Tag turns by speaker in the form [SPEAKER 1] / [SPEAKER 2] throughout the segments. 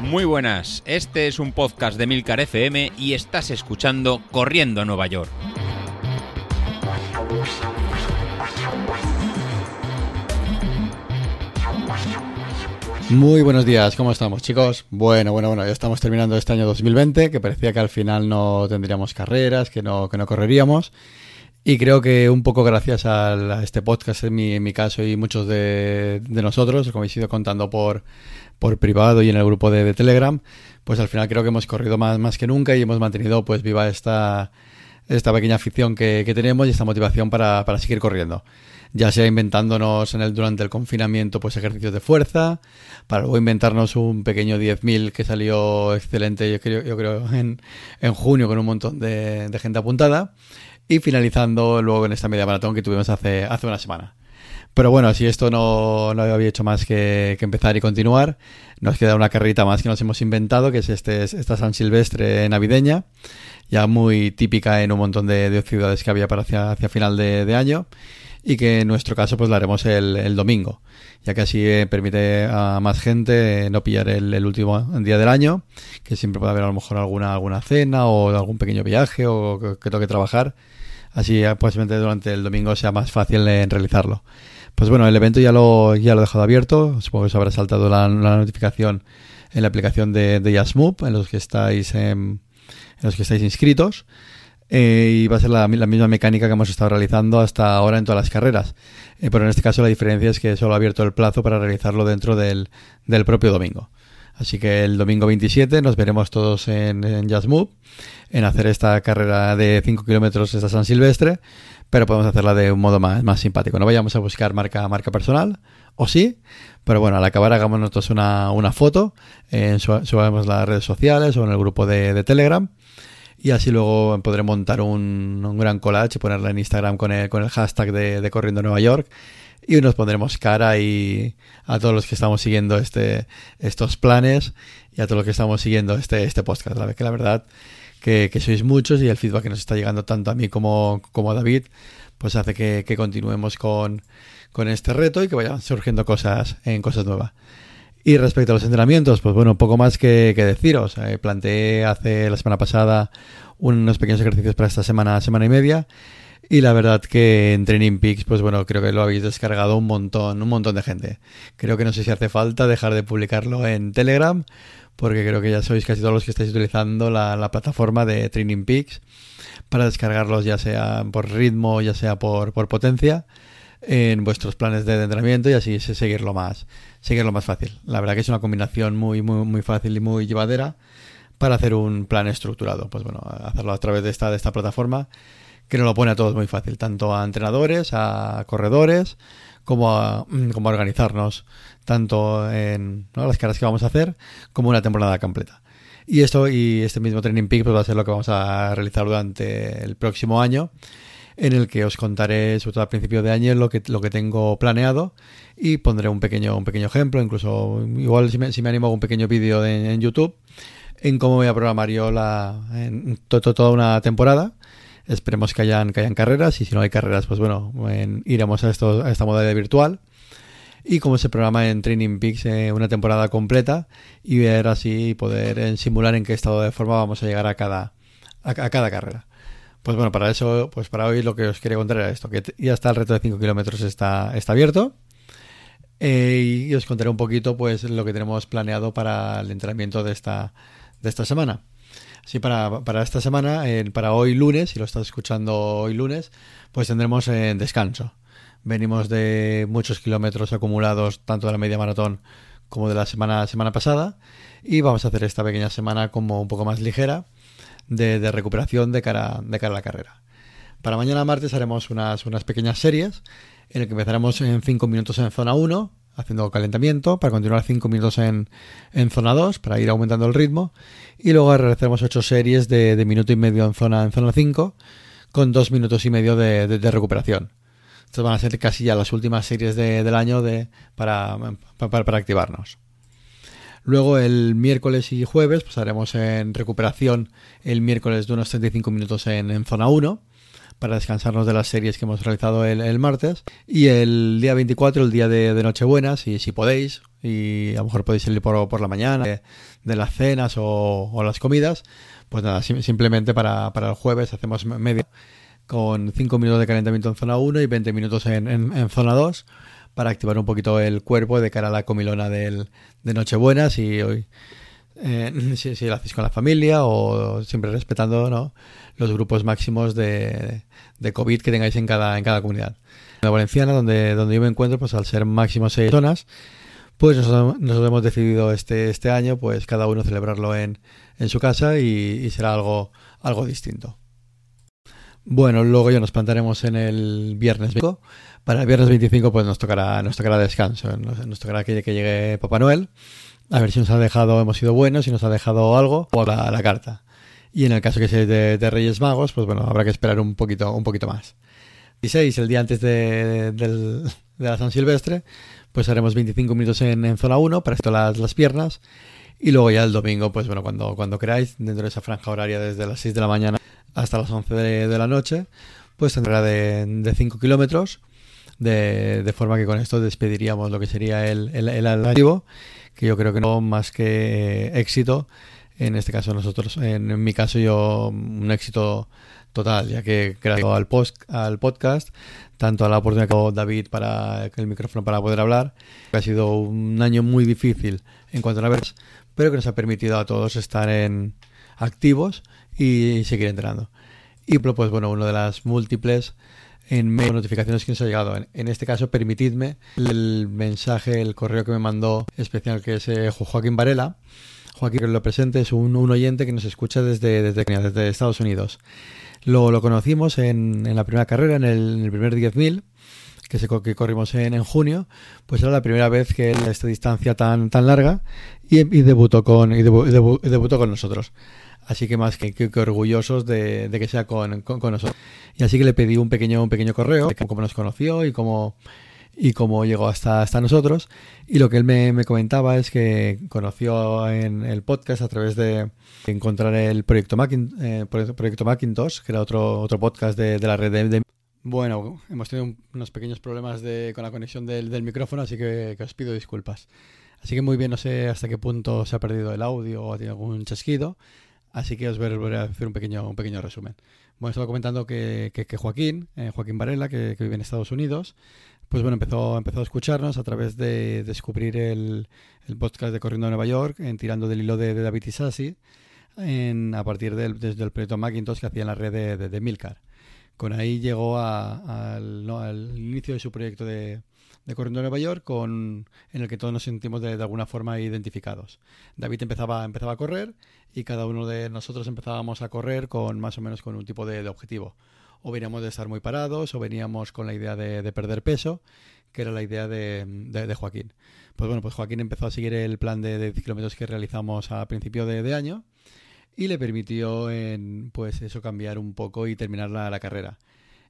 [SPEAKER 1] Muy buenas, este es un podcast de Milcar FM y estás escuchando Corriendo a Nueva York.
[SPEAKER 2] Muy buenos días, ¿cómo estamos chicos? Bueno, bueno, bueno, ya estamos terminando este año 2020, que parecía que al final no tendríamos carreras, que no, que no correríamos. Y creo que un poco gracias a, este podcast, en mi, en mi, caso y muchos de, nosotros, como habéis ido contando por, por privado y en el grupo de, Telegram, pues al final creo que hemos corrido más, más que nunca y hemos mantenido pues viva esta, esta pequeña afición que, que tenemos y esta motivación para, para seguir corriendo. Ya sea inventándonos en el, durante el confinamiento pues ejercicios de fuerza, para luego inventarnos un pequeño 10.000 que salió excelente yo creo, yo creo en, en junio con un montón de, gente apuntada y finalizando luego en esta media maratón que tuvimos hace, hace una semana. Pero bueno, si esto no, no había hecho más que, empezar y continuar, nos queda una carrita más que nos hemos inventado, que es este, esta San Silvestre navideña, ya muy típica en un montón de, ciudades que había para hacia, hacia final de, año y que en nuestro caso pues la haremos el, el domingo, ya que así eh, permite a más gente eh, no pillar el, último día del año, que siempre puede haber a lo mejor alguna, alguna cena o algún pequeño viaje o que, que toque trabajar, así eh, posiblemente durante el domingo sea más fácil en realizarlo. Pues bueno, el evento ya lo, ya lo he dejado abierto, supongo que os habrá saltado la, notificación en la aplicación de, de en los que estáis en los que estáis inscritos. Eh, y va a ser la, misma mecánica que hemos estado realizando hasta ahora en todas las carreras. Eh, pero en este caso la diferencia es que solo ha abierto el plazo para realizarlo dentro del, del propio domingo. Así que el domingo 27 nos veremos todos en, en en hacer esta carrera de 5 kilómetros esta San Silvestre, pero podemos hacerla de un modo más, más simpático. No vayamos a buscar marca, marca personal, o sí, pero bueno, al acabar hagamos nosotros una, una foto, eh, subamos las redes sociales o en el grupo de Telegram y así luego podré montar un, un gran collage y ponerla en Instagram con el, con el hashtag de, Corriendo Nueva York y nos pondremos cara y a todos los que estamos siguiendo este, estos planes y a todos los que estamos siguiendo este, este podcast. La, que la verdad que, que sois muchos y el feedback que nos está llegando tanto a mí como, como a David pues hace que, que continuemos con, con este reto y que vayan surgiendo cosas en cosas nuevas. Y respecto a los entrenamientos, pues bueno, poco más que, deciros. Eh, planteé hace la semana pasada unos pequeños ejercicios para esta semana, semana y media. Y la verdad que en Training Peaks, pues bueno, creo que lo habéis descargado un montón, un montón de gente. Creo que no sé si hace falta dejar de publicarlo en Telegram, porque creo que ya sois casi todos los que estáis utilizando la, plataforma de Training Peaks para descargarlos ya sea por ritmo, ya sea por, por potencia en vuestros planes de entrenamiento y así seguirlo más, seguirlo más fácil. La verdad que es una combinación muy, muy, muy fácil y muy llevadera para hacer un plan estructurado. Pues bueno, hacerlo a través de esta, de esta plataforma que nos lo pone a todos muy fácil, tanto a entrenadores, a corredores, como a, como a organizarnos, tanto en las caras que vamos a hacer, como una temporada completa. Y esto y este mismo Training Peak pues va a ser lo que vamos a realizar durante el próximo año en el que os contaré, sobre todo a principio de año, lo que, lo que tengo planeado y pondré un pequeño, un pequeño ejemplo, incluso igual si me, animo un pequeño vídeo en YouTube en cómo voy a programar yo la, en toda una temporada. Esperemos que hayan, que hayan carreras y si no hay carreras, pues bueno, iremos a, esto, a esta modalidad virtual y cómo se programa en Training Peaks eh, una temporada completa y ver así poder en simular en qué estado de forma vamos a llegar a cada, a cada carrera. Pues bueno, para eso, pues para hoy lo que os quería contar era esto, que ya está el reto de 5 kilómetros está, está abierto. Eh, y os contaré un poquito pues lo que tenemos planeado para el entrenamiento de esta, de esta semana. Así para, para esta semana, para hoy lunes, si lo estás escuchando hoy lunes, pues tendremos en descanso. Venimos de muchos kilómetros acumulados, tanto de la media maratón como de la semana, semana pasada, y vamos a hacer esta pequeña semana como un poco más ligera de, recuperación de cara, de cara a la carrera. Para mañana martes haremos unas, unas pequeñas series en el que empezaremos en 5 minutos en zona 1, haciendo calentamiento, para continuar 5 minutos en, en, zona 2, para ir aumentando el ritmo, y luego realizaremos 8 series de, de, minuto y medio en zona, en zona 5, con 2 minutos y medio de, de, recuperación. Estas van a ser casi ya las últimas series del año de, para, para, para activarnos. Luego el miércoles y jueves pues en recuperación el miércoles de unos 35 minutos en, zona 1 para descansarnos de las series que hemos realizado el, martes. Y el día 24, el día de, Nochebuena, si, si podéis, y a lo mejor podéis salir por, la mañana, de, las cenas o, las comidas, pues nada, simplemente para, para el jueves hacemos media con 5 minutos de calentamiento en zona 1 y 20 minutos en, en, zona 2 para activar un poquito el cuerpo de cara a la comilona del, de Nochebuena, si hoy eh, si, si, lo hacéis con la familia o siempre respetando ¿no? los grupos máximos de, de, COVID que tengáis en cada, en cada comunidad. En la Valenciana, donde, donde yo me encuentro, pues al ser máximo seis zonas, pues nosotros, hemos decidido este, este año, pues cada uno celebrarlo en, en su casa y, será algo, algo distinto. Bueno, luego ya nos plantaremos en el viernes 25. Para el viernes 25 pues nos tocará, nos tocará descanso, nos, tocará que, que llegue Papá Noel a ver si nos ha dejado, hemos sido buenos, si nos ha dejado algo, o la, carta. Y en el caso que sea de, de, Reyes Magos, pues bueno, habrá que esperar un poquito, un poquito más. 16, el día antes de, de, la San Silvestre, pues haremos 25 minutos en, zona 1 para esto las, las piernas. Y luego ya el domingo, pues bueno, cuando, cuando queráis, dentro de esa franja horaria desde las 6 de la mañana hasta las 11 de, la noche, pues tendrá de, de 5 kilómetros, de, forma que con esto despediríamos lo que sería el, el, el, que yo creo que no más que éxito. En este caso nosotros, en, mi caso yo un éxito total, ya que gracias al, post, al podcast, tanto a la oportunidad que dio David para el micrófono para poder hablar, ha sido un año muy difícil en cuanto a la veras, pero que nos ha permitido a todos estar en activos y seguir entrenando. Y pues bueno, una de las múltiples en de notificaciones que nos ha llegado. En, este caso, permitidme el mensaje, el correo que me mandó especial, que es eh, Joaquín Varela. Joaquín, que lo presente, es un, oyente que nos escucha desde, desde, desde Estados Unidos. Lo, conocimos en, en, la primera carrera, en el, en el primer 10.000 que, que corrimos en, en, junio, pues era la primera vez que él, esta distancia tan, tan larga y debutó con y debutó con nosotros. Así que más que, orgullosos de, que sea con, nosotros. Y así que le pedí un pequeño, un pequeño correo de cómo nos conoció y cómo, y cómo llegó hasta, hasta nosotros. Y lo que él me, comentaba es que conoció en el podcast a través de encontrar el proyecto, eh, proyecto Macintosh, que era otro, otro podcast de, la red de, Bueno, hemos tenido unos pequeños problemas de, con la conexión del, del micrófono, así que, que, os pido disculpas. Así que muy bien, no sé hasta qué punto se ha perdido el audio o ha tenido algún chasquido. Así que os voy a hacer un pequeño, un pequeño resumen. Bueno, estaba comentando que, que, Joaquín, eh, Joaquín Varela, que, vive en Estados Unidos, pues bueno, empezó, empezó a escucharnos a través de descubrir el, el podcast de Corriendo a Nueva York, en tirando del hilo de, David Isasi, en, a partir del, desde el proyecto Macintosh que hacía en la red de, de, Milcar. Con ahí llegó al, al inicio de su proyecto de, de Corriendo a Nueva York con, en el que todos nos sentimos de, alguna forma identificados. David empezaba, empezaba a correr y cada uno de nosotros empezábamos a correr con más o menos con un tipo de, objetivo. O veníamos de estar muy parados o veníamos con la idea de, perder peso, que era la idea de, Joaquín. Pues bueno, pues Joaquín empezó a seguir el plan de, 10 kilómetros que realizamos a principio de, año y le permitió en, pues eso cambiar un poco y terminar la carrera.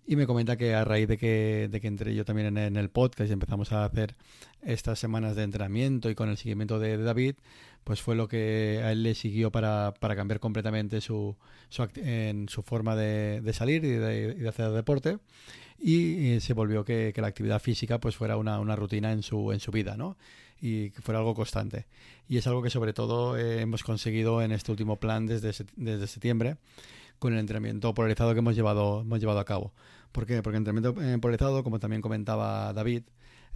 [SPEAKER 2] Y me comenta que a raíz de que, de que entré yo también en, el podcast y empezamos a hacer estas semanas de entrenamiento y con el seguimiento de, David, pues fue lo que a él le siguió para, para cambiar completamente su, su, forma de, de salir y de, hacer deporte. Y, se volvió que, que, la actividad física pues fuera una, una, rutina en su, en su vida, ¿no? Y que fuera algo constante. Y es algo que sobre todo eh, hemos conseguido en este último plan desde, desde septiembre con el entrenamiento polarizado que hemos llevado, hemos llevado a cabo. ¿Por qué? Porque el entrenamiento eh, polarizado, como también comentaba David,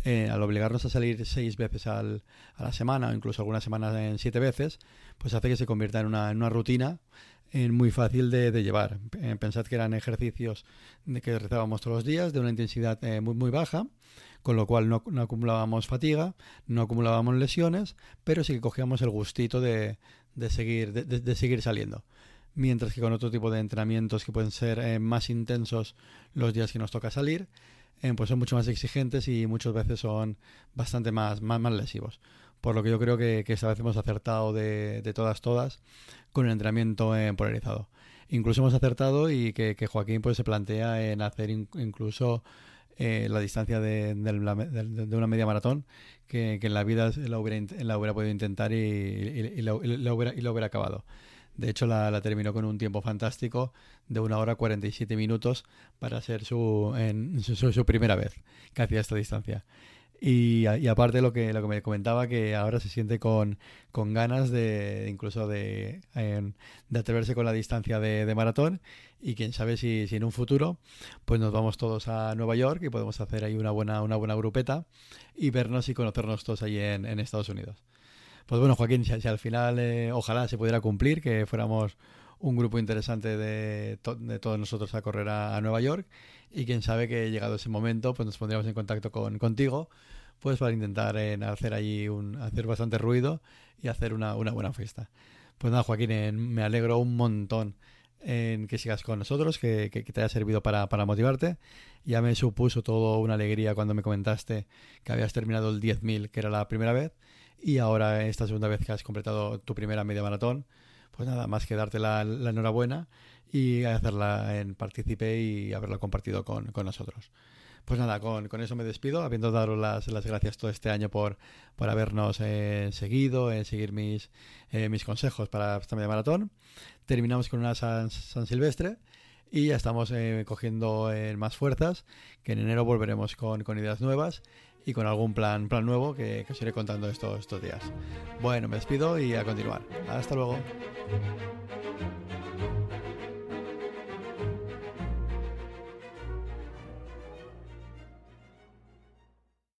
[SPEAKER 2] eh, al obligarnos a salir seis veces al, a la semana o incluso algunas semanas en siete veces, pues hace que se convierta en una, en una rutina en muy fácil de, llevar. Eh, pensad que eran ejercicios que realizábamos todos los días de una intensidad muy, muy baja, con lo cual no, no, acumulábamos fatiga, no acumulábamos lesiones, pero sí que cogíamos el gustito de, de seguir, de, de seguir saliendo mientras que con otro tipo de entrenamientos que pueden ser eh, más intensos los días que nos toca salir, eh, pues son mucho más exigentes y muchas veces son bastante más, más, más lesivos. Por lo que yo creo que, esta vez hemos acertado de, de todas, todas con el entrenamiento eh, polarizado. Incluso hemos acertado y que, Joaquín pues se plantea en hacer incluso la distancia de, de, una media maratón que, en la vida la hubiera, la hubiera podido intentar y, y, la, hubiera, y, la, hubiera, acabado De hecho, la, terminó con un tiempo fantástico de una hora 47 minutos para ser su, en, su primera vez que hacía esta distancia. Y, aparte lo que, lo que me comentaba, que ahora se siente con, con ganas de incluso de, de atreverse con la distancia de, maratón y quién sabe si, si, en un futuro pues nos vamos todos a Nueva York y podemos hacer ahí una buena, una buena grupeta y vernos y conocernos todos en, en Estados Unidos. Pues bueno, Joaquín, si, al final eh, ojalá se pudiera cumplir, que fuéramos un grupo interesante de, todos nosotros a correr a, Nueva York y quién sabe que llegado ese momento pues nos pondríamos en contacto con, contigo pues para intentar en hacer allí un, hacer bastante ruido y hacer una, una buena fiesta. Pues nada, Joaquín, me alegro un montón en que sigas con nosotros, que, que, te haya servido para, para, motivarte. Ya me supuso todo una alegría cuando me comentaste que habías terminado el 10.000, que era la primera vez, y ahora esta segunda vez que has completado tu primera media maratón, pues nada más que darte la, enhorabuena y hacerla en partícipe y haberla compartido con, nosotros. Pues nada, con, con, eso me despido, habiendo dado las, las gracias todo este año por, por habernos eh, seguido, en seguir mis, eh, mis consejos para esta media maratón. Terminamos con una San, Silvestre y ya estamos eh, cogiendo más fuerzas, que en enero volveremos con, con ideas nuevas y con algún plan, plan nuevo que, que os iré contando estos, estos días. Bueno, me despido y a continuar. Hasta luego.